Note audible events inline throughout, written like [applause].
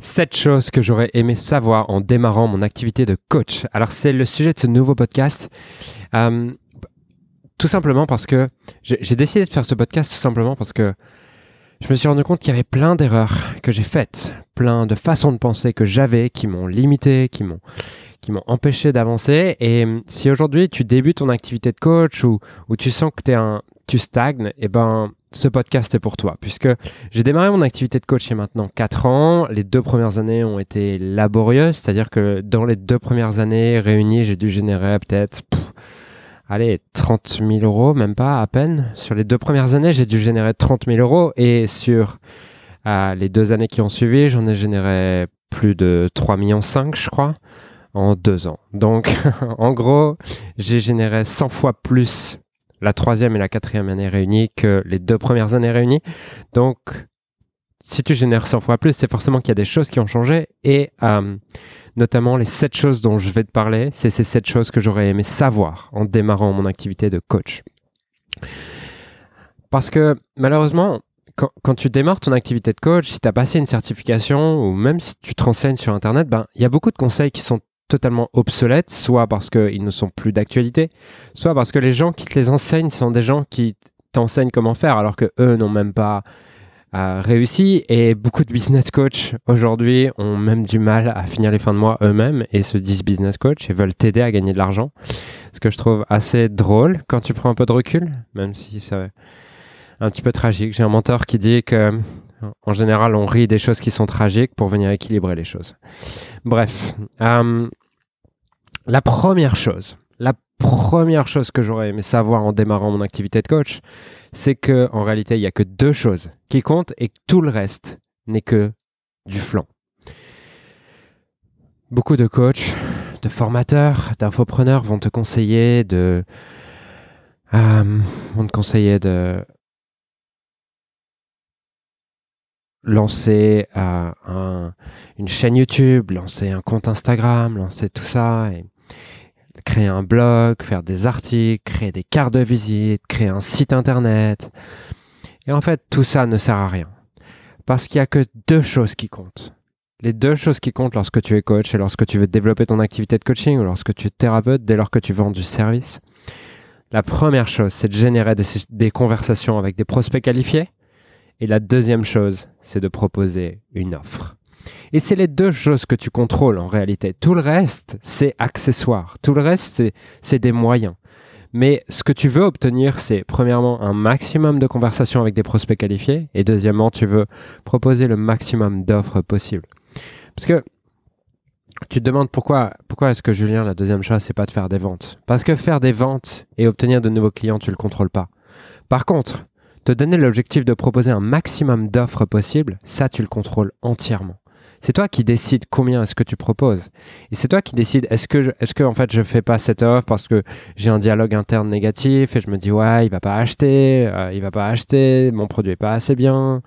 Sept choses que j'aurais aimé savoir en démarrant mon activité de coach. Alors c'est le sujet de ce nouveau podcast. Euh, tout simplement parce que j'ai décidé de faire ce podcast tout simplement parce que je me suis rendu compte qu'il y avait plein d'erreurs que j'ai faites, plein de façons de penser que j'avais qui m'ont limité, qui m'ont qui m'ont empêché d'avancer. Et si aujourd'hui tu débutes ton activité de coach ou, tu sens que un, tu stagnes, et eh ben ce podcast est pour toi, puisque j'ai démarré mon activité de coach il y a maintenant 4 ans. Les deux premières années ont été laborieuses, c'est-à-dire que dans les deux premières années réunies, j'ai dû générer peut-être, allez, 30 000 euros, même pas à peine. Sur les deux premières années, j'ai dû générer 30 000 euros, et sur euh, les deux années qui ont suivi, j'en ai généré plus de 3,5 millions, je crois, en deux ans. Donc, [laughs] en gros, j'ai généré 100 fois plus la troisième et la quatrième année réunies que les deux premières années réunies. Donc, si tu génères 100 fois plus, c'est forcément qu'il y a des choses qui ont changé et euh, notamment les sept choses dont je vais te parler, c'est ces sept choses que j'aurais aimé savoir en démarrant mon activité de coach. Parce que malheureusement, quand, quand tu démarres ton activité de coach, si tu as passé une certification ou même si tu te renseignes sur Internet, ben, il y a beaucoup de conseils qui sont totalement obsolètes, soit parce qu'ils ne sont plus d'actualité, soit parce que les gens qui te les enseignent sont des gens qui t'enseignent comment faire, alors que eux n'ont même pas euh, réussi. Et beaucoup de business coach aujourd'hui ont même du mal à finir les fins de mois eux-mêmes et se disent business coach et veulent t'aider à gagner de l'argent. Ce que je trouve assez drôle quand tu prends un peu de recul, même si c'est un petit peu tragique. J'ai un mentor qui dit que en général, on rit des choses qui sont tragiques pour venir équilibrer les choses. Bref, euh, la première chose, la première chose que j'aurais aimé savoir en démarrant mon activité de coach, c'est que en réalité, il n'y a que deux choses qui comptent et que tout le reste n'est que du flanc. Beaucoup de coachs, de formateurs, d'infopreneurs vont te conseiller de euh, vont te conseiller de lancer euh, une chaîne YouTube, lancer un compte Instagram, lancer tout ça, créer un blog, faire des articles, créer des cartes de visite, créer un site internet. Et en fait, tout ça ne sert à rien. Parce qu'il n'y a que deux choses qui comptent. Les deux choses qui comptent lorsque tu es coach et lorsque tu veux développer ton activité de coaching ou lorsque tu es thérapeute, dès lors que tu vends du service. La première chose, c'est de générer des conversations avec des prospects qualifiés et la deuxième chose, c'est de proposer une offre. Et c'est les deux choses que tu contrôles en réalité. Tout le reste, c'est accessoire. Tout le reste, c'est des moyens. Mais ce que tu veux obtenir, c'est premièrement un maximum de conversations avec des prospects qualifiés et deuxièmement, tu veux proposer le maximum d'offres possibles. Parce que tu te demandes pourquoi, pourquoi est-ce que Julien, la deuxième chose, c'est pas de faire des ventes? Parce que faire des ventes et obtenir de nouveaux clients, tu le contrôles pas. Par contre, te donner l'objectif de proposer un maximum d'offres possibles, ça tu le contrôles entièrement. C'est toi qui décides combien est-ce que tu proposes. Et c'est toi qui décides est-ce que, je, est-ce que en fait je fais pas cette offre parce que j'ai un dialogue interne négatif et je me dis ouais il va pas acheter, euh, il va pas acheter, mon produit est pas assez bien.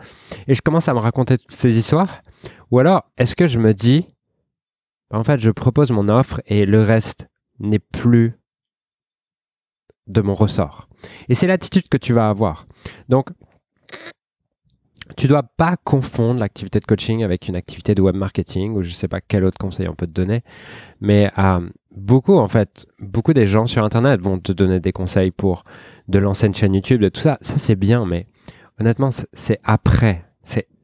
Et je commence à me raconter toutes ces histoires. Ou alors est-ce que je me dis en fait je propose mon offre et le reste n'est plus de mon ressort. Et c'est l'attitude que tu vas avoir. Donc, tu dois pas confondre l'activité de coaching avec une activité de web marketing ou je sais pas quel autre conseil on peut te donner. Mais euh, beaucoup, en fait, beaucoup des gens sur Internet vont te donner des conseils pour de lancer une chaîne YouTube, de tout ça. Ça, c'est bien, mais honnêtement, c'est après.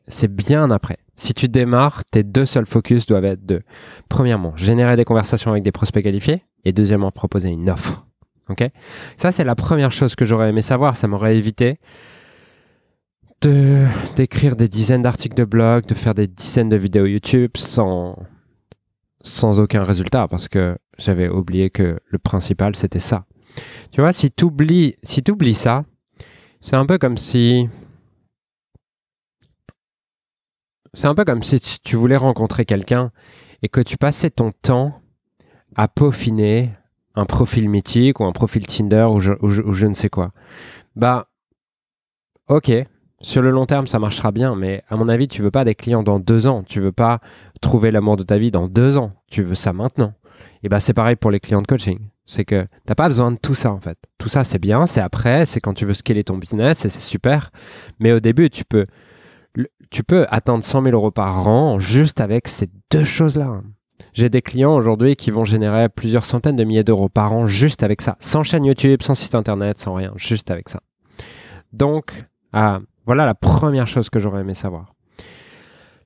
C'est bien après. Si tu démarres, tes deux seuls focus doivent être de, premièrement, générer des conversations avec des prospects qualifiés et deuxièmement, proposer une offre. Ok? Ça, c'est la première chose que j'aurais aimé savoir. Ça m'aurait évité d'écrire des dizaines d'articles de blog, de faire des dizaines de vidéos YouTube sans sans aucun résultat parce que j'avais oublié que le principal c'était ça. Tu vois, si tu oublies si oublies ça, c'est un peu comme si c'est un peu comme si tu voulais rencontrer quelqu'un et que tu passais ton temps à peaufiner un profil mythique ou un profil Tinder ou je, je, ne sais quoi. Bah, ok, sur le long terme, ça marchera bien, mais à mon avis, tu veux pas des clients dans deux ans. Tu veux pas trouver l'amour de ta vie dans deux ans. Tu veux ça maintenant. Et bah, c'est pareil pour les clients de coaching. C'est que t'as pas besoin de tout ça, en fait. Tout ça, c'est bien, c'est après, c'est quand tu veux scaler ton business et c'est super. Mais au début, tu peux, tu peux atteindre 100 000 euros par an juste avec ces deux choses-là. J'ai des clients aujourd'hui qui vont générer plusieurs centaines de milliers d'euros par an juste avec ça, sans chaîne YouTube, sans site internet, sans rien, juste avec ça. Donc, ah, voilà la première chose que j'aurais aimé savoir.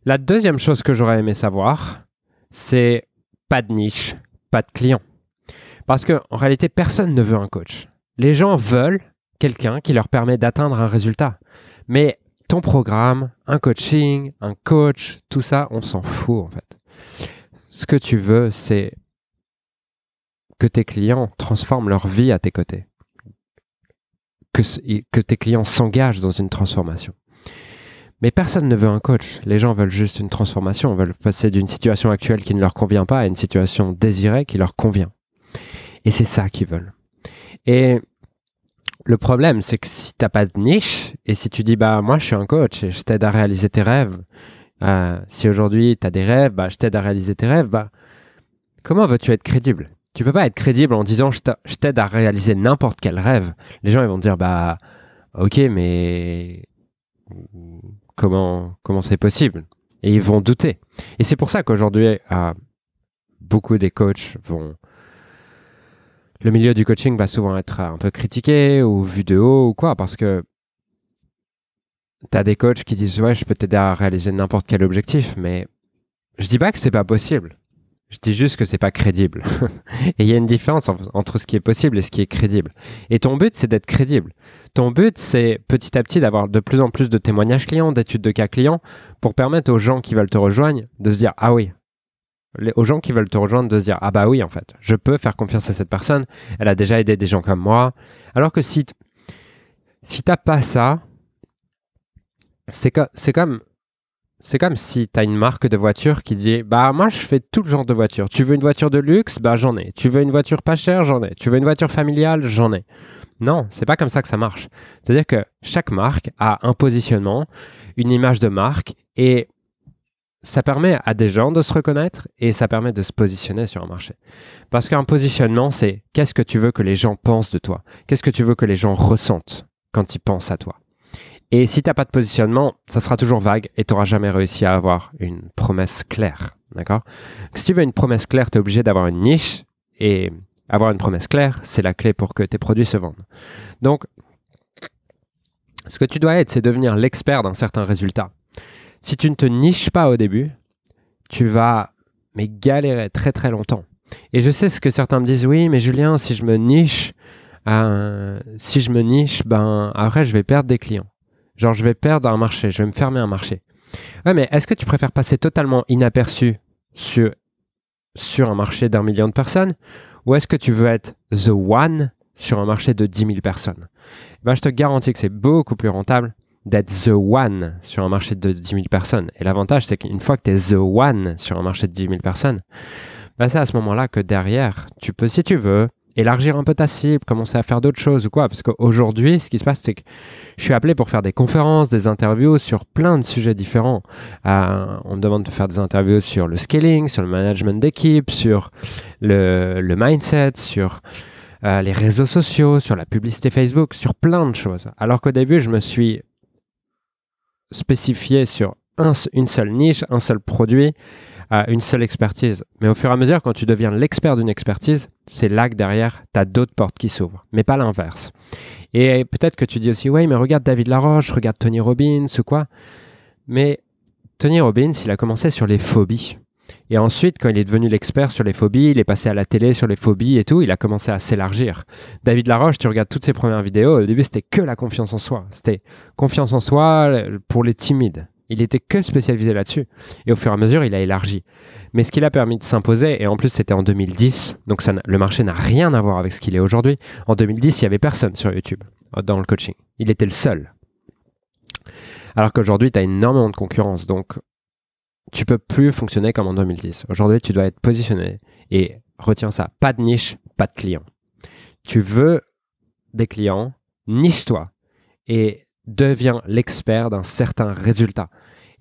La deuxième chose que j'aurais aimé savoir, c'est pas de niche, pas de client. Parce qu'en réalité, personne ne veut un coach. Les gens veulent quelqu'un qui leur permet d'atteindre un résultat. Mais ton programme, un coaching, un coach, tout ça, on s'en fout en fait. Ce que tu veux, c'est que tes clients transforment leur vie à tes côtés. Que, tes clients s'engagent dans une transformation. Mais personne ne veut un coach. Les gens veulent juste une transformation, veulent passer d'une situation actuelle qui ne leur convient pas à une situation désirée qui leur convient. Et c'est ça qu'ils veulent. Et le problème, c'est que si t'as pas de niche, et si tu dis, bah, moi, je suis un coach et je t'aide à réaliser tes rêves, euh, si aujourd'hui tu as des rêves, bah, je t'aide à réaliser tes rêves, bah, comment veux-tu être crédible? Tu peux pas être crédible en disant, je t'aide à réaliser n'importe quel rêve. Les gens, ils vont dire, bah, ok, mais comment comment c'est possible? Et ils vont douter. Et c'est pour ça qu'aujourd'hui, euh, beaucoup des coachs vont le milieu du coaching va souvent être un peu critiqué ou vu de haut ou quoi, parce que tu as des coachs qui disent ouais, je peux t'aider à réaliser n'importe quel objectif, mais je dis pas que c'est pas possible. Je dis juste que c'est pas crédible. [laughs] et il y a une différence entre ce qui est possible et ce qui est crédible. Et ton but, c'est d'être crédible. Ton but, c'est petit à petit d'avoir de plus en plus de témoignages clients, d'études de cas clients, pour permettre aux gens qui veulent te rejoindre de se dire ah oui, aux gens qui veulent te rejoindre de se dire ah bah oui en fait je peux faire confiance à cette personne elle a déjà aidé des gens comme moi alors que si si t'as pas ça c'est comme c'est comme si tu as une marque de voiture qui dit bah moi je fais tout le genre de voiture. Tu veux une voiture de luxe? Bah j'en ai. Tu veux une voiture pas chère? J'en ai. Tu veux une voiture familiale? J'en ai. Non c'est pas comme ça que ça marche. C'est à dire que chaque marque a un positionnement une image de marque et ça permet à des gens de se reconnaître et ça permet de se positionner sur un marché. Parce qu'un positionnement, c'est qu'est-ce que tu veux que les gens pensent de toi? Qu'est-ce que tu veux que les gens ressentent quand ils pensent à toi? Et si tu n'as pas de positionnement, ça sera toujours vague et tu n'auras jamais réussi à avoir une promesse claire. D'accord? Si tu veux une promesse claire, tu es obligé d'avoir une niche et avoir une promesse claire, c'est la clé pour que tes produits se vendent. Donc, ce que tu dois être, c'est devenir l'expert d'un certain résultat si tu ne te niches pas au début, tu vas mais galérer très très longtemps. Et je sais ce que certains me disent, oui, mais Julien, si je me niche, euh, si je me niche, ben après je vais perdre des clients. Genre je vais perdre un marché, je vais me fermer un marché. Ouais, mais est-ce que tu préfères passer totalement inaperçu sur, un marché d'un million de personnes ou est-ce que tu veux être the one sur un marché de 10 000 personnes? Ben, Je te garantis que c'est beaucoup plus rentable d'être the one sur un marché de 10 000 personnes. Et l'avantage, c'est qu'une fois que tu es the one sur un marché de 10 000 personnes, bah c'est à ce moment-là que derrière, tu peux, si tu veux, élargir un peu ta cible, commencer à faire d'autres choses ou quoi. Parce qu'aujourd'hui, ce qui se passe, c'est que je suis appelé pour faire des conférences, des interviews sur plein de sujets différents. Euh, on me demande de faire des interviews sur le scaling, sur le management d'équipe, sur le, mindset, sur euh, les réseaux sociaux, sur la publicité Facebook, sur plein de choses. Alors qu'au début, je me suis spécifié sur une seule niche, un seul produit, une seule expertise. Mais au fur et à mesure, quand tu deviens l'expert d'une expertise, c'est là que derrière, tu as d'autres portes qui s'ouvrent, mais pas l'inverse. Et peut-être que tu dis aussi, oui, mais regarde David Laroche, regarde Tony Robbins ou quoi. Mais Tony Robbins, il a commencé sur les phobies. Et ensuite, quand il est devenu l'expert sur les phobies, il est passé à la télé sur les phobies et tout, il a commencé à s'élargir. David Laroche, tu regardes toutes ses premières vidéos, au début c'était que la confiance en soi. C'était confiance en soi pour les timides. Il était que spécialisé là-dessus. Et au fur et à mesure, il a élargi. Mais ce qui l'a permis de s'imposer, et en plus c'était en 2010, donc le marché n'a rien à voir avec ce qu'il est aujourd'hui. En 2010, il n'y avait personne sur YouTube dans le coaching. Il était le seul. Alors qu'aujourd'hui, tu as énormément de concurrence. Donc, tu peux plus fonctionner comme en 2010. Aujourd'hui, tu dois être positionné et retiens ça, pas de niche, pas de client. Tu veux des clients, niche-toi et deviens l'expert d'un certain résultat.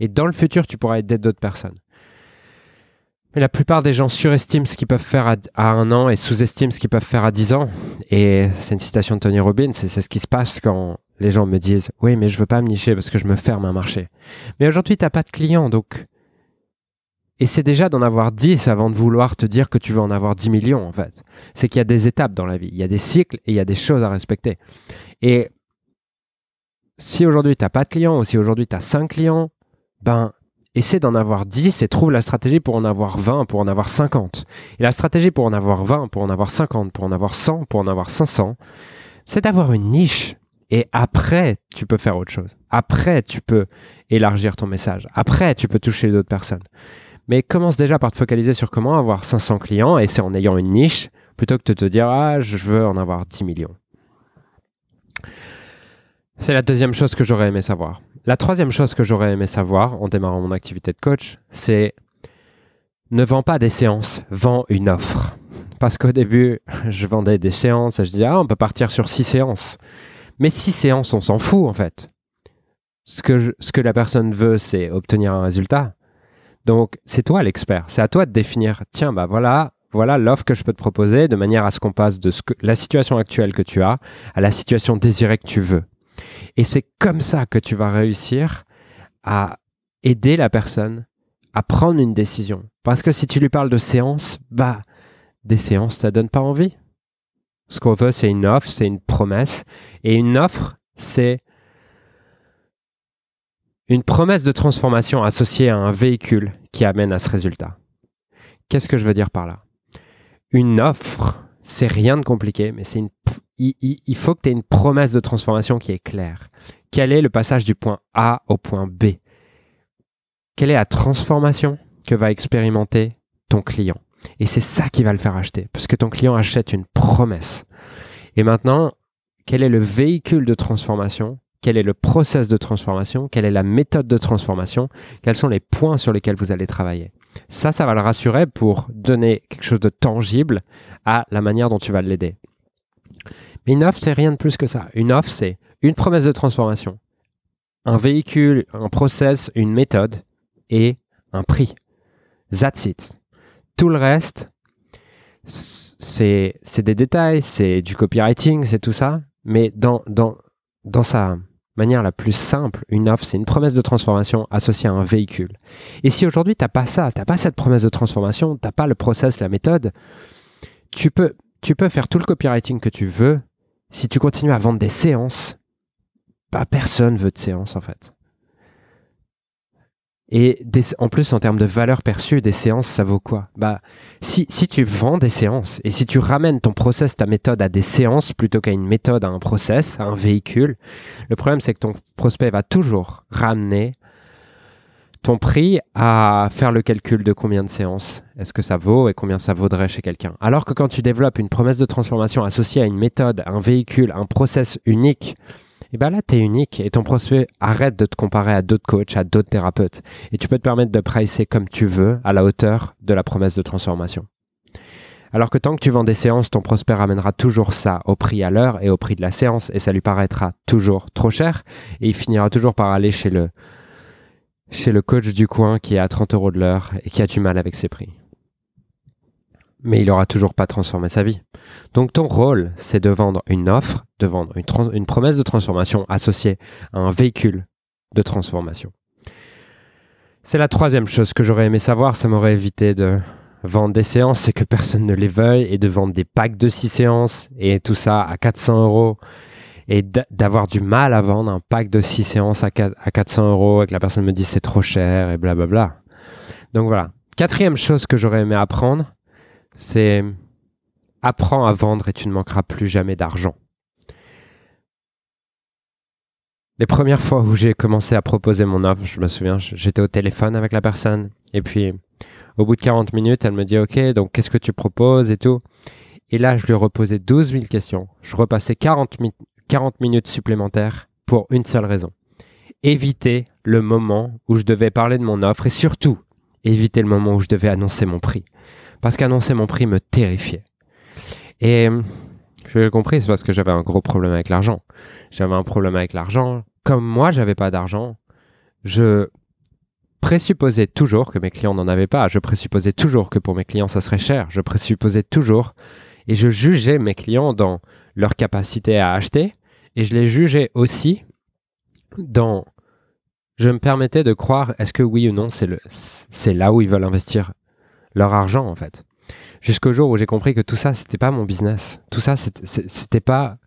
Et dans le futur, tu pourras aider d'autres personnes. Mais la plupart des gens surestiment ce qu'ils peuvent faire à, un an et sous-estiment ce qu'ils peuvent faire à dix ans. Et c'est une citation de Tony Robbins, c'est ce qui se passe quand les gens me disent Oui, mais je veux pas me nicher parce que je me ferme un marché. Mais aujourd'hui, tu n'as pas de clients, donc. Et c'est déjà d'en avoir 10 avant de vouloir te dire que tu veux en avoir 10 millions, en fait. C'est qu'il y a des étapes dans la vie, il y a des cycles et il y a des choses à respecter. Et si aujourd'hui, tu n'as pas de clients ou si aujourd'hui, tu as 5 clients, ben, essaie d'en avoir 10 et trouve la stratégie pour en avoir 20, pour en avoir 50. Et la stratégie pour en avoir 20, pour en avoir 50, pour en avoir 100, pour en avoir 500, c'est d'avoir une niche. Et après, tu peux faire autre chose. Après, tu peux élargir ton message. Après, tu peux toucher d'autres personnes. Mais commence déjà par te focaliser sur comment avoir 500 clients et c'est en ayant une niche plutôt que de te dire ah je veux en avoir 10 millions. C'est la deuxième chose que j'aurais aimé savoir. La troisième chose que j'aurais aimé savoir en démarrant mon activité de coach, c'est ne vends pas des séances, vends une offre. Parce qu'au début, [laughs] je vendais des séances et je disais, ah, on peut partir sur six séances. Mais six séances, on s'en fout en fait. Ce que, la personne veut, c'est obtenir un résultat. Donc, c'est toi l'expert. C'est à toi de définir, tiens, bah voilà, voilà l'offre que je peux te proposer de manière à ce qu'on passe de la situation actuelle que tu as à la situation désirée que tu veux. Et c'est comme ça que tu vas réussir à aider la personne à prendre une décision. Parce que si tu lui parles de séance, bah, des séances, ça donne pas envie. Ce qu'on veut, c'est une offre, c'est une promesse. Et une offre, c'est une promesse de transformation associée à un véhicule qui amène à ce résultat. Qu'est-ce que je veux dire par là? Une offre, c'est rien de compliqué, mais c'est une il, faut que tu aies une promesse de transformation qui est claire. Quel est le passage du point A au point B? Quelle est la transformation que va expérimenter ton client? Et c'est ça qui va le faire acheter, parce que ton client achète une promesse. Et maintenant, quel est le véhicule de transformation? Quel est le process de transformation? Quelle est la méthode de transformation? Quels sont les points sur lesquels vous allez travailler? Ça, ça va le rassurer pour donner quelque chose de tangible à la manière dont tu vas l'aider. Mais une offre, c'est rien de plus que ça. Une offre, c'est une promesse de transformation, un véhicule, un process, une méthode et un prix. That's it. Tout le reste, c'est des détails, c'est du copywriting, c'est tout ça. Mais dans, dans, dans sa manière la plus simple, une offre, c'est une promesse de transformation associée à un véhicule. Et si aujourd'hui, tu n'as pas ça, tu n'as pas cette promesse de transformation, tu n'as pas le process, la méthode, tu peux, tu peux faire tout le copywriting que tu veux, si tu continues à vendre des séances, pas personne veut de séances en fait. Et en plus, en termes de valeur perçue, des séances, ça vaut quoi? Bah, si, si tu vends des séances et si tu ramènes ton process, ta méthode à des séances plutôt qu'à une méthode, à un process, à un véhicule, le problème c'est que ton prospect va toujours ramener ton prix à faire le calcul de combien de séances est-ce que ça vaut et combien ça vaudrait chez quelqu'un. Alors que quand tu développes une promesse de transformation associée à une méthode, un véhicule, un process unique, et eh bien là, tu es unique et ton prospect arrête de te comparer à d'autres coachs, à d'autres thérapeutes. Et tu peux te permettre de pricer comme tu veux à la hauteur de la promesse de transformation. Alors que tant que tu vends des séances, ton prospect ramènera toujours ça au prix à l'heure et au prix de la séance et ça lui paraîtra toujours trop cher et il finira toujours par aller chez le, chez le coach du coin qui est à 30 euros de l'heure et qui a du mal avec ses prix. Mais il n'aura toujours pas transformé sa vie. Donc ton rôle, c'est de vendre une offre, de vendre une, promesse de transformation associée à un véhicule de transformation. C'est la troisième chose que j'aurais aimé savoir, ça m'aurait évité de vendre des séances et que personne ne les veuille et de vendre des packs de 6 séances et tout ça à 400 euros et d'avoir du mal à vendre un pack de 6 séances à, 400 euros et que la personne me dit c'est trop cher et blablabla. Donc voilà. Quatrième chose que j'aurais aimé apprendre, c'est apprends à vendre et tu ne manqueras plus jamais d'argent. Les premières fois où j'ai commencé à proposer mon offre, je me souviens, j'étais au téléphone avec la personne et puis au bout de 40 minutes, elle me dit OK, donc qu'est-ce que tu proposes et tout. Et là, je lui ai reposé 12 000 questions. Je repassais 40, 40 minutes supplémentaires pour une seule raison. Éviter le moment où je devais parler de mon offre et surtout éviter le moment où je devais annoncer mon prix. Parce qu'annoncer mon prix me terrifiait. Et je l'ai compris, c'est parce que j'avais un gros problème avec l'argent. J'avais un problème avec l'argent. Comme moi, j'avais pas d'argent, je présupposais toujours que mes clients n'en avaient pas. Je présupposais toujours que pour mes clients, ça serait cher. Je présupposais toujours et je jugeais mes clients dans leur capacité à acheter Et je les jugeais aussi dans... Je me permettais de croire, est-ce que oui ou non, c'est, là où ils veulent investir leur argent, en fait. Jusqu'au jour où j'ai compris que tout ça, c'était pas mon business. Tout ça, c'était pas,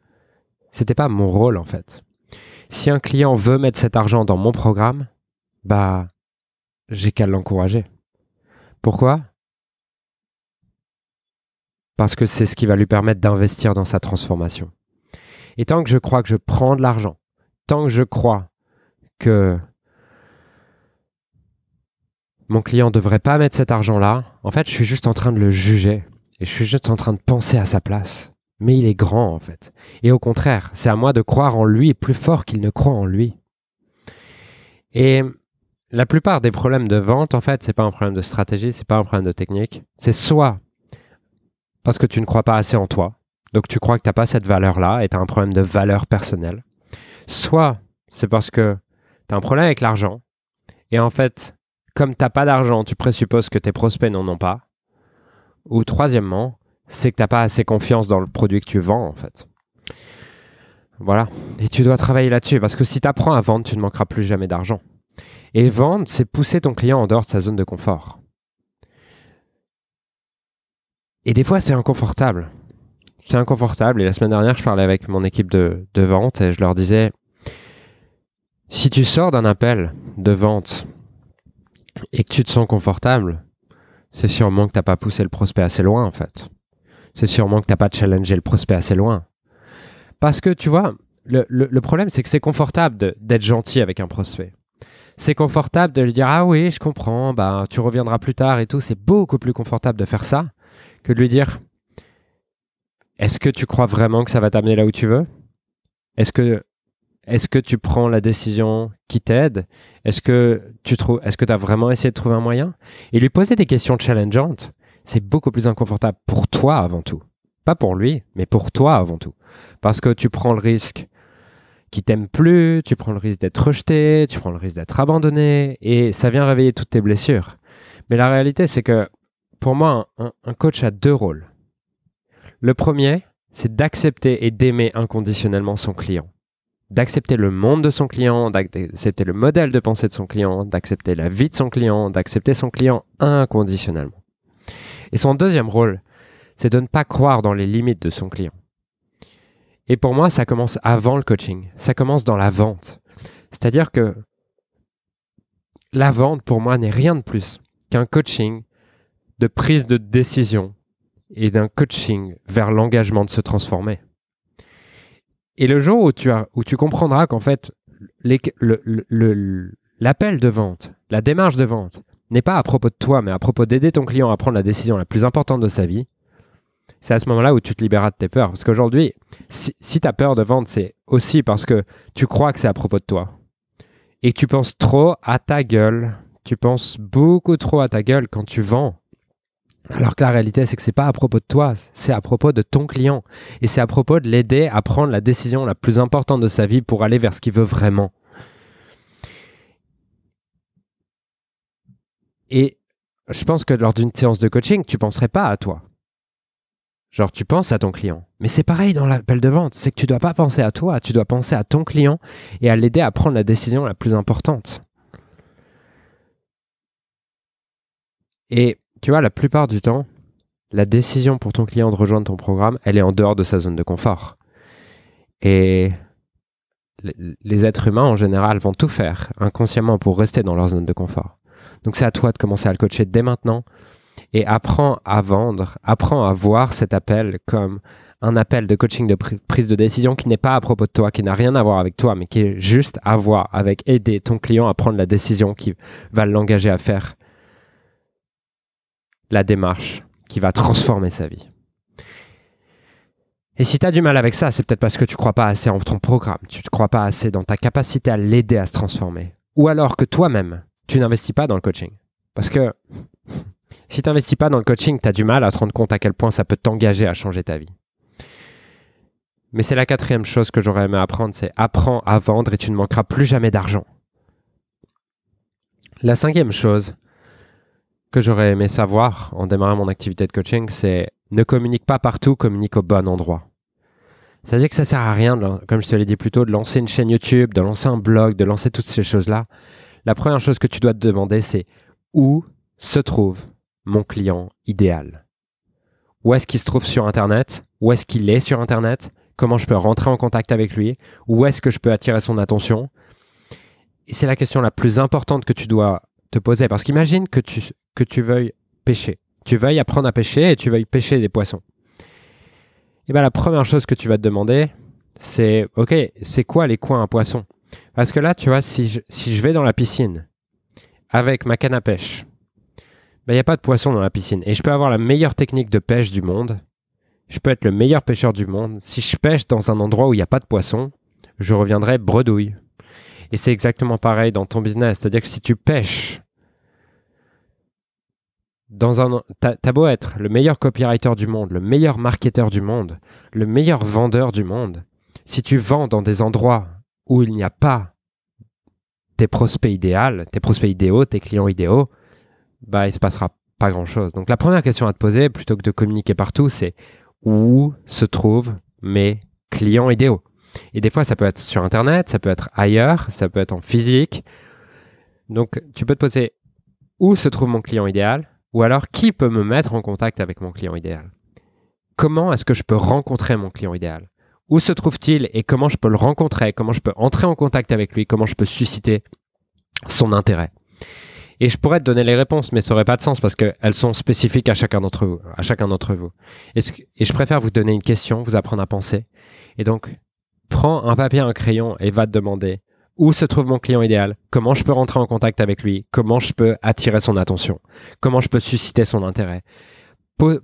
c'était pas mon rôle, en fait. Si un client veut mettre cet argent dans mon programme, bah, j'ai qu'à l'encourager. Pourquoi? Parce que c'est ce qui va lui permettre d'investir dans sa transformation. Et tant que je crois que je prends de l'argent, tant que je crois que mon client ne devrait pas mettre cet argent-là, en fait, je suis juste en train de le juger. Et je suis juste en train de penser à sa place. Mais il est grand, en fait. Et au contraire, c'est à moi de croire en lui plus fort qu'il ne croit en lui. Et la plupart des problèmes de vente, en fait, c'est pas un problème de stratégie, c'est pas un problème de technique. C'est soit parce que tu ne crois pas assez en toi, donc tu crois que tu n'as pas cette valeur-là et tu as un problème de valeur personnelle. Soit c'est parce que tu as un problème avec l'argent et en fait, comme tu n'as pas d'argent, tu présupposes que tes prospects n'en ont pas. Ou troisièmement, c'est que tu n'as pas assez confiance dans le produit que tu vends en fait. Voilà. Et tu dois travailler là-dessus parce que si tu apprends à vendre, tu ne manqueras plus jamais d'argent. Et vendre, c'est pousser ton client en dehors de sa zone de confort. Et des fois, c'est inconfortable. C'est inconfortable. Et la semaine dernière, je parlais avec mon équipe de, vente et je leur disais, si tu sors d'un appel de vente et que tu te sens confortable, c'est sûrement que tu n'as pas poussé le prospect assez loin, en fait. C'est sûrement que tu n'as pas challengé le prospect assez loin. Parce que, tu vois, le problème, c'est que c'est confortable d'être gentil avec un prospect c'est confortable de lui dire ah oui, je comprends, bah tu reviendras plus tard et tout. C'est beaucoup plus confortable de faire ça que de lui dire est-ce que tu crois vraiment que ça va t'amener là où tu veux? Est-ce que tu prends la décision qui t'aide? Est-ce que tu trouves est-ce que as vraiment essayé de trouver un moyen? Et lui poser des questions challengeantes, c'est beaucoup plus inconfortable pour toi avant tout. Pas pour lui, mais pour toi avant tout. Parce que tu prends le risque qui t'aime plus, tu prends le risque d'être rejeté, tu prends le risque d'être abandonné, et ça vient réveiller toutes tes blessures. Mais la réalité, c'est que pour moi, un, coach a deux rôles. Le premier, c'est d'accepter et d'aimer inconditionnellement son client. D'accepter le monde de son client, d'accepter le modèle de pensée de son client, d'accepter la vie de son client, d'accepter son client inconditionnellement. Et son deuxième rôle, c'est de ne pas croire dans les limites de son client. Et pour moi, ça commence avant le coaching. Ça commence dans la vente. C'est-à-dire que la vente, pour moi, n'est rien de plus qu'un coaching de prise de décision et d'un coaching vers l'engagement de se transformer. Et le jour où tu, as, où tu comprendras qu'en fait, l'appel de vente, la démarche de vente, n'est pas à propos de toi, mais à propos d'aider ton client à prendre la décision la plus importante de sa vie, c'est à ce moment-là où tu te libéras de tes peurs. Parce qu'aujourd'hui, si, tu as peur de vendre, c'est aussi parce que tu crois que c'est à propos de toi. Et tu penses trop à ta gueule. Tu penses beaucoup trop à ta gueule quand tu vends. Alors que la réalité, c'est que c'est pas à propos de toi, c'est à propos de ton client. Et c'est à propos de l'aider à prendre la décision la plus importante de sa vie pour aller vers ce qu'il veut vraiment. Et je pense que lors d'une séance de coaching, tu penserais pas à toi. Genre, tu penses à ton client. Mais c'est pareil dans l'appel de vente. C'est que tu dois pas penser à toi, tu dois penser à ton client et à l'aider à prendre la décision la plus importante. Et tu vois, la plupart du temps, la décision pour ton client de rejoindre ton programme, elle est en dehors de sa zone de confort. Et les êtres humains, en général, vont tout faire inconsciemment pour rester dans leur zone de confort. Donc c'est à toi de commencer à le coacher dès maintenant et apprends à vendre, apprends à voir cet appel comme un appel de coaching de prise de décision qui n'est pas à propos de toi, qui n'a rien à voir avec toi, mais qui est juste à voir avec aider ton client à prendre la décision qui va l'engager à faire la démarche qui va transformer sa vie. Et si tu as du mal avec ça, c'est peut-être parce que tu ne crois pas assez en ton programme, tu ne crois pas assez dans ta capacité à l'aider à se transformer. Ou alors que toi-même, tu n'investis pas dans le coaching. Parce que si tu n'investis pas dans le coaching, tu as du mal à te rendre compte à quel point ça peut t'engager à changer ta vie. Mais c'est la quatrième chose que j'aurais aimé apprendre, c'est apprends à vendre et tu ne manqueras plus jamais d'argent. La cinquième chose que j'aurais aimé savoir en démarrant mon activité de coaching, c'est ne communique pas partout, communique au bon endroit. Ça veut dire que ça sert à rien, comme je te l'ai dit plus tôt, de lancer une chaîne YouTube, de lancer un blog, de lancer toutes ces choses-là. La première chose que tu dois te demander, c'est où se trouve mon client idéal? Où est-ce qu'il se trouve sur Internet? Où est-ce qu'il est sur Internet? Comment je peux rentrer en contact avec lui? Où est-ce que je peux attirer son attention? Et c'est la question la plus importante que tu dois te poser. Parce qu'imagine que tu, que tu veuilles pêcher. Tu veuilles apprendre à pêcher et tu veuilles pêcher des poissons. Et bien la première chose que tu vas te demander, c'est OK, c'est quoi les coins à poissons? Parce que là, tu vois, si je, si je vais dans la piscine avec ma canne à pêche, ben, il n'y a pas de poissons dans la piscine. Et je peux avoir la meilleure technique de pêche du monde. Je peux être le meilleur pêcheur du monde. Si je pêche dans un endroit où il n'y a pas de poissons, je reviendrai bredouille. Et c'est exactement pareil dans ton business. C'est-à-dire que si tu pêches dans un, t'as, beau être le meilleur copywriter du monde, le meilleur marketeur du monde, le meilleur vendeur du monde, si tu vends dans des endroits où il n'y a pas tes prospects idéaux, tes prospects idéaux, tes clients idéaux, bah il se passera pas grand chose. Donc la première question à te poser, plutôt que de communiquer partout, c'est où se trouvent mes clients idéaux? Et des fois, ça peut être sur Internet, ça peut être ailleurs, ça peut être en physique. Donc tu peux te poser où se trouve mon client idéal ou alors, qui peut me mettre en contact avec mon client idéal? Comment est-ce que je peux rencontrer mon client idéal? Où se trouve-t-il et comment je peux le rencontrer? Comment je peux entrer en contact avec lui? Comment je peux susciter son intérêt? Et je pourrais te donner les réponses, mais ça n'aurait pas de sens parce qu'elles sont spécifiques à chacun d'entre vous. À chacun d'entre vous. Et, et, je préfère vous donner une question, vous apprendre à penser. Et donc, prends un papier, un crayon et va te demander où se trouve mon client idéal, comment je peux rentrer en contact avec lui, comment je peux attirer son attention, comment je peux susciter son intérêt?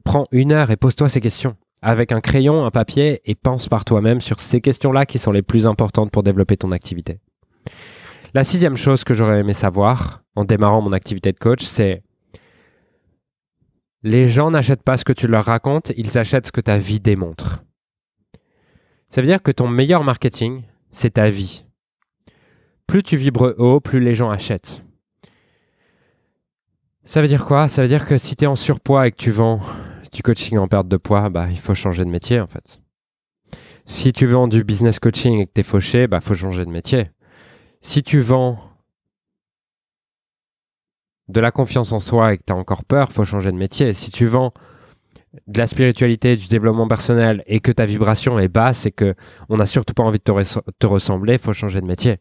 prends une heure et pose-toi ces questions avec un crayon, un papier et pense par toi-même sur ces questions-là qui sont les plus importantes pour développer ton activité. La sixième chose que j'aurais aimé savoir en démarrant mon activité de coach, c'est les gens n'achètent pas ce que tu leur racontes, ils achètent ce que ta vie démontre. Ça veut dire que ton meilleur marketing, c'est ta vie plus tu vibres haut, plus les gens achètent. Ça veut dire quoi? Ça veut dire que si tu es en surpoids et que tu vends du coaching en perte de poids, bah, il faut changer de métier en fait. Si tu vends du business coaching et que tu es fauché, bah, faut changer de métier. Si tu vends de la confiance en soi et que tu as encore peur, faut changer de métier. Si tu vends de la spiritualité, du développement personnel et que ta vibration est basse et que on n'a surtout pas envie de te, te ressembler, faut changer de métier.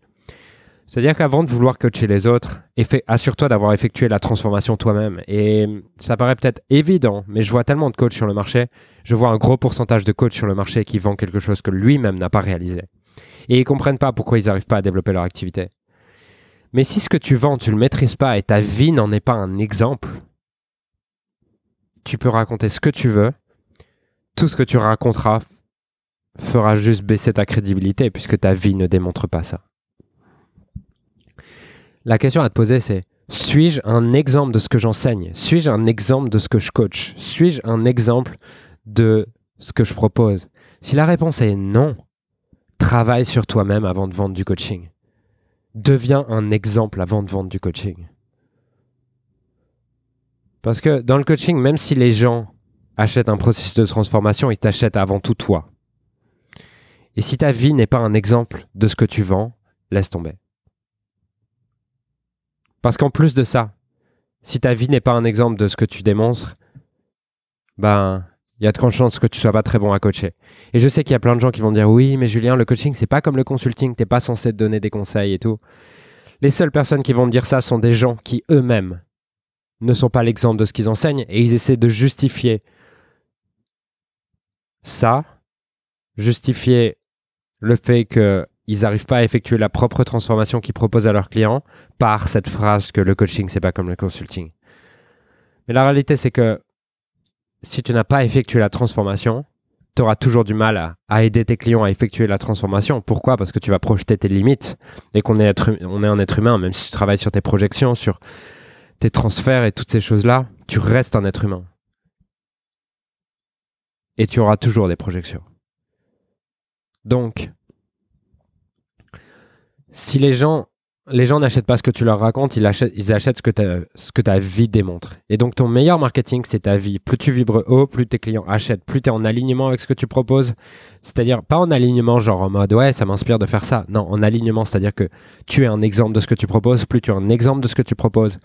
C'est-à-dire qu'avant de vouloir coacher les autres, assure-toi d'avoir effectué la transformation toi-même. Et ça paraît peut-être évident, mais je vois tellement de coachs sur le marché, je vois un gros pourcentage de coachs sur le marché qui vendent quelque chose que lui-même n'a pas réalisé. Et ils comprennent pas pourquoi ils n'arrivent pas à développer leur activité. Mais si ce que tu vends, tu le maîtrises pas et ta vie n'en est pas un exemple, tu peux raconter ce que tu veux. Tout ce que tu raconteras fera juste baisser ta crédibilité puisque ta vie ne démontre pas ça. La question à te poser, c'est suis-je un exemple de ce que j'enseigne? Suis-je un exemple de ce que je coach? Suis-je un exemple de ce que je propose? Si la réponse est non, travaille sur toi-même avant de vendre du coaching. Deviens un exemple avant de vendre du coaching. Parce que dans le coaching, même si les gens achètent un processus de transformation, ils t'achètent avant tout toi. Et si ta vie n'est pas un exemple de ce que tu vends, laisse tomber. Parce qu'en plus de ça, si ta vie n'est pas un exemple de ce que tu démontres, ben, il y a de grandes chances que tu sois pas très bon à coacher. Et je sais qu'il y a plein de gens qui vont dire oui, mais Julien, le coaching, c'est pas comme le consulting, t'es pas censé te donner des conseils et tout. Les seules personnes qui vont dire ça sont des gens qui eux-mêmes ne sont pas l'exemple de ce qu'ils enseignent et ils essaient de justifier ça, justifier le fait que ils n'arrivent pas à effectuer la propre transformation qu'ils proposent à leurs clients par cette phrase que le coaching, c'est pas comme le consulting. Mais la réalité, c'est que si tu n'as pas effectué la transformation, tu auras toujours du mal à, aider tes clients à effectuer la transformation. Pourquoi? Parce que tu vas projeter tes limites et qu'on est, un être humain, même si tu travailles sur tes projections, sur tes transferts et toutes ces choses-là, tu restes un être humain. Et tu auras toujours des projections. Donc, si les gens les gens n'achètent pas ce que tu leur racontes, ils achètent, ils achètent ce, que ta, vie démontre. Et donc ton meilleur marketing, c'est ta vie. Plus tu vibres haut, plus tes clients achètent, plus tu es en alignement avec ce que tu proposes. C'est-à-dire pas en alignement genre en mode ouais, ça m'inspire de faire ça. Non, en alignement, c'est-à-dire que tu es un exemple de ce que tu proposes, plus tu es un exemple de ce que tu proposes,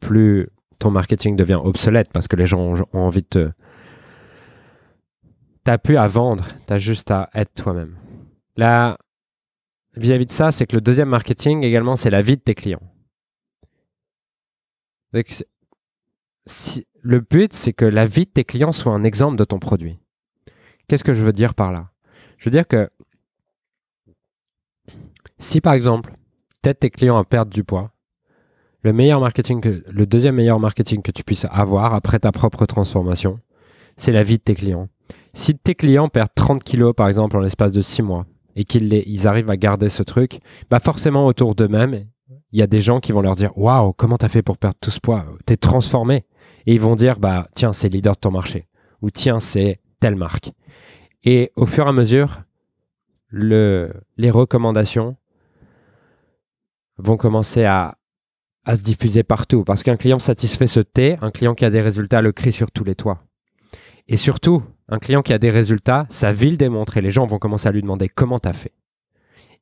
plus ton marketing devient obsolète parce que les gens ont, envie de te... T'as plus à vendre, t'as juste à être toi-même. Là, vis-à-vis de ça, c'est que le deuxième marketing également, c'est la vie de tes clients. le but, c'est que la vie de tes clients soit un exemple de ton produit. Qu'est-ce que je veux dire par là? Je veux dire que si par exemple, t'aides tes clients à perdre du poids, le meilleur marketing le deuxième meilleur marketing que tu puisses avoir après ta propre transformation, c'est la vie de tes clients. Si tes clients perdent 30 kilos par exemple en l'espace de 6 mois, et qu'ils ils arrivent à garder ce truc, bah forcément autour d'eux-mêmes, il y a des gens qui vont leur dire Waouh, comment t'as fait pour perdre tout ce poids? T'es transformé. Et ils vont dire Bah, tiens, c'est leader de ton marché. Ou tiens, c'est telle marque. Et au fur et à mesure, le, les recommandations vont commencer à, à se diffuser partout. Parce qu'un client satisfait se tait, un client qui a des résultats le crie sur tous les toits. Et surtout, un client qui a des résultats, sa vie le démontre et les gens vont commencer à lui demander comment tu as fait.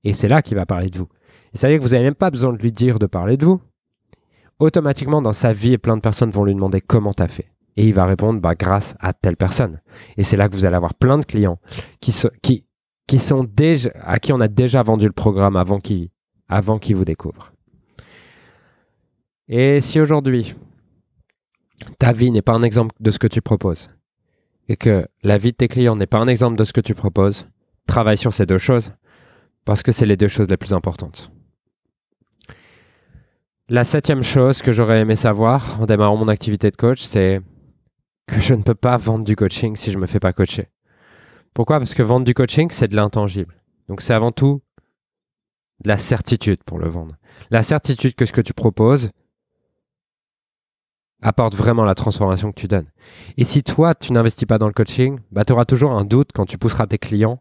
Et c'est là qu'il va parler de vous. Et ça veut dire que vous n'avez même pas besoin de lui dire de parler de vous. Automatiquement, dans sa vie, plein de personnes vont lui demander comment tu as fait. Et il va répondre bah, grâce à telle personne. Et c'est là que vous allez avoir plein de clients qui, qui, qui sont déjà, à qui on a déjà vendu le programme avant qu'ils avant vous découvrent. Et si aujourd'hui, ta vie n'est pas un exemple de ce que tu proposes, et que la vie de tes clients n'est pas un exemple de ce que tu proposes, travaille sur ces deux choses parce que c'est les deux choses les plus importantes. La septième chose que j'aurais aimé savoir en démarrant mon activité de coach, c'est que je ne peux pas vendre du coaching si je ne me fais pas coacher. Pourquoi? Parce que vendre du coaching, c'est de l'intangible. Donc c'est avant tout de la certitude pour le vendre. La certitude que ce que tu proposes, apporte vraiment la transformation que tu donnes. Et si toi, tu n'investis pas dans le coaching, bah, tu auras toujours un doute quand tu pousseras tes clients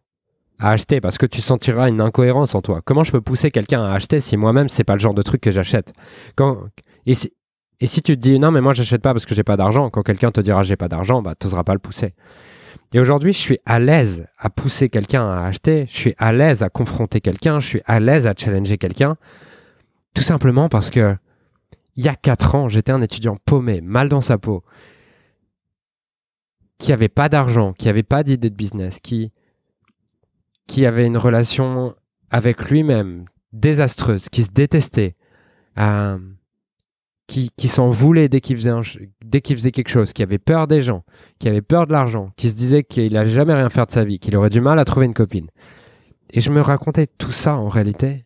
à acheter parce que tu sentiras une incohérence en toi. Comment je peux pousser quelqu'un à acheter si moi-même, c'est pas le genre de truc que j'achète? Quand... et, si... tu te dis non, mais moi, j'achète pas parce que j'ai pas d'argent, quand quelqu'un te dira j'ai pas d'argent, bah, tu n'oseras pas le pousser. Et aujourd'hui, je suis à l'aise à pousser quelqu'un à acheter, je suis à l'aise à confronter quelqu'un, je suis à l'aise à challenger quelqu'un, tout simplement parce que il y a 4 ans, j'étais un étudiant paumé, mal dans sa peau, qui n'avait pas d'argent, qui n'avait pas d'idée de business, qui, qui avait une relation avec lui-même désastreuse, qui se détestait, euh, qui, qui s'en voulait dès qu'il faisait, dès qu'il faisait quelque chose, qui avait peur des gens, qui avait peur de l'argent, qui se disait qu'il n'allait jamais rien faire de sa vie, qu'il aurait du mal à trouver une copine. Et je me racontais tout ça en réalité.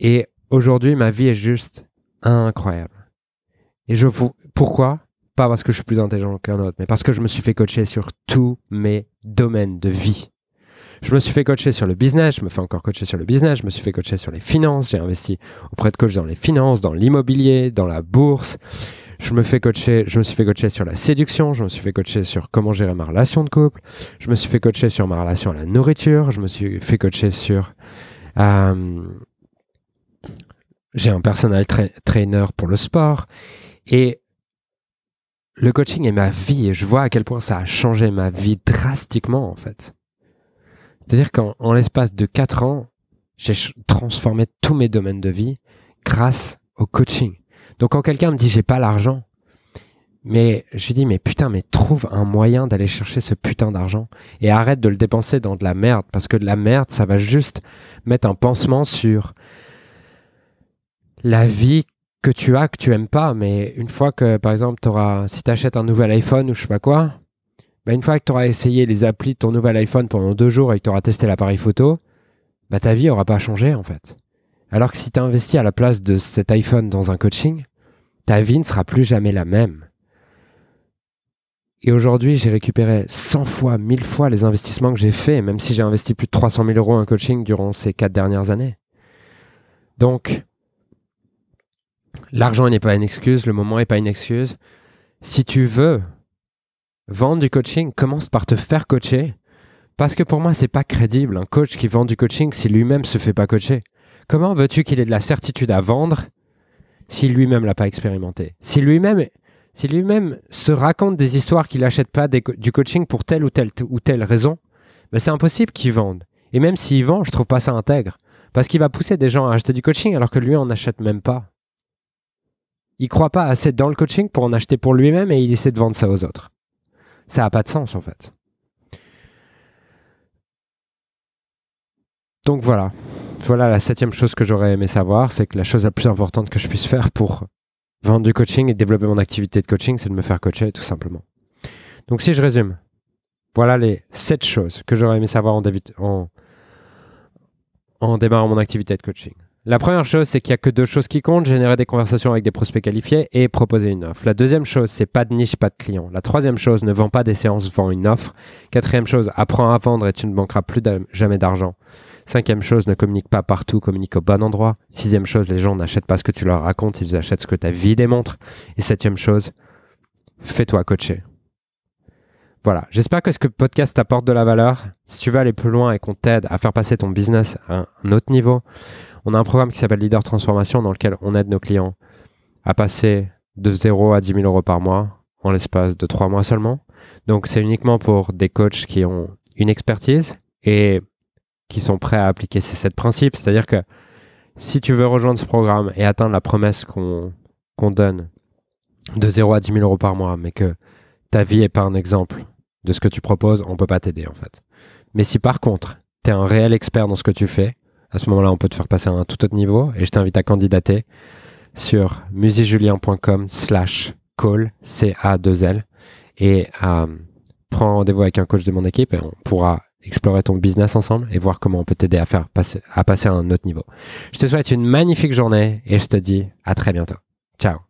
Et aujourd'hui, ma vie est juste incroyable. Et je vous. Pourquoi? Pas parce que je suis plus intelligent qu'un autre, mais parce que je me suis fait coacher sur tous mes domaines de vie. Je me suis fait coacher sur le business, je me fais encore coacher sur le business, je me suis fait coacher sur les finances, j'ai investi auprès de coachs dans les finances, dans l'immobilier, dans la bourse. Je me, fais coacher, je me suis fait coacher sur la séduction, je me suis fait coacher sur comment gérer ma relation de couple, je me suis fait coacher sur ma relation à la nourriture, je me suis fait coacher sur euh, j'ai un personnel trainer pour le sport. Et le coaching est ma vie et je vois à quel point ça a changé ma vie drastiquement en fait. C'est-à-dire qu'en l'espace de 4 ans, j'ai transformé tous mes domaines de vie grâce au coaching. Donc quand quelqu'un me dit j'ai pas l'argent, mais je lui dis mais putain mais trouve un moyen d'aller chercher ce putain d'argent et arrête de le dépenser dans de la merde parce que de la merde ça va juste mettre un pansement sur la vie que tu as, que tu aimes pas, mais une fois que, par exemple, auras, si tu achètes un nouvel iPhone ou je sais pas quoi, bah une fois que tu auras essayé les applis de ton nouvel iPhone pendant deux jours et que tu auras testé l'appareil photo, bah ta vie aura pas changé en fait. Alors que si tu investi à la place de cet iPhone dans un coaching, ta vie ne sera plus jamais la même. Et aujourd'hui, j'ai récupéré 100 fois, 1000 fois les investissements que j'ai faits, même si j'ai investi plus de 300 000 euros en coaching durant ces quatre dernières années. Donc, L'argent n'est pas une excuse, le moment n'est pas une excuse. Si tu veux vendre du coaching, commence par te faire coacher. Parce que pour moi, c'est pas crédible un coach qui vend du coaching si lui-même se fait pas coacher. Comment veux-tu qu'il ait de la certitude à vendre si lui-même l'a pas expérimenté? Si lui-même se raconte des histoires qu'il n'achète pas du coaching pour telle ou telle ou telle raison, ben c'est impossible qu'il vende. Et même s'il vend, je trouve pas ça intègre. Parce qu'il va pousser des gens à acheter du coaching alors que lui en achète même pas. Il croit pas assez dans le coaching pour en acheter pour lui-même et il essaie de vendre ça aux autres. Ça n'a pas de sens en fait. Donc voilà. Voilà la septième chose que j'aurais aimé savoir, c'est que la chose la plus importante que je puisse faire pour vendre du coaching et développer mon activité de coaching, c'est de me faire coacher tout simplement. Donc si je résume, voilà les sept choses que j'aurais aimé savoir en, en, en démarrant mon activité de coaching. La première chose, c'est qu'il n'y a que deux choses qui comptent, générer des conversations avec des prospects qualifiés et proposer une offre. La deuxième chose, c'est pas de niche, pas de client. La troisième chose, ne vends pas des séances, vends une offre. Quatrième chose, apprends à vendre et tu ne manqueras plus jamais d'argent. Cinquième chose, ne communique pas partout, communique au bon endroit. Sixième chose, les gens n'achètent pas ce que tu leur racontes, ils achètent ce que ta vie démontre. Et septième chose, fais-toi coacher. Voilà, j'espère que ce podcast t'apporte de la valeur. Si tu veux aller plus loin et qu'on t'aide à faire passer ton business à un autre niveau, on a un programme qui s'appelle Leader Transformation dans lequel on aide nos clients à passer de 0 à 10 000 euros par mois en l'espace de 3 mois seulement. Donc c'est uniquement pour des coachs qui ont une expertise et qui sont prêts à appliquer ces sept principes. C'est-à-dire que si tu veux rejoindre ce programme et atteindre la promesse qu'on donne de 0 à 10 000 euros par mois, mais que ta vie est pas un exemple de ce que tu proposes, on peut pas t'aider en fait. Mais si par contre, tu es un réel expert dans ce que tu fais, à ce moment-là, on peut te faire passer à un tout autre niveau et je t'invite à candidater sur musijulien.com slash call, C-A-2-L et à prendre rendez-vous avec un coach de mon équipe et on pourra explorer ton business ensemble et voir comment on peut t'aider à faire passer, à passer à un autre niveau. Je te souhaite une magnifique journée et je te dis à très bientôt. Ciao.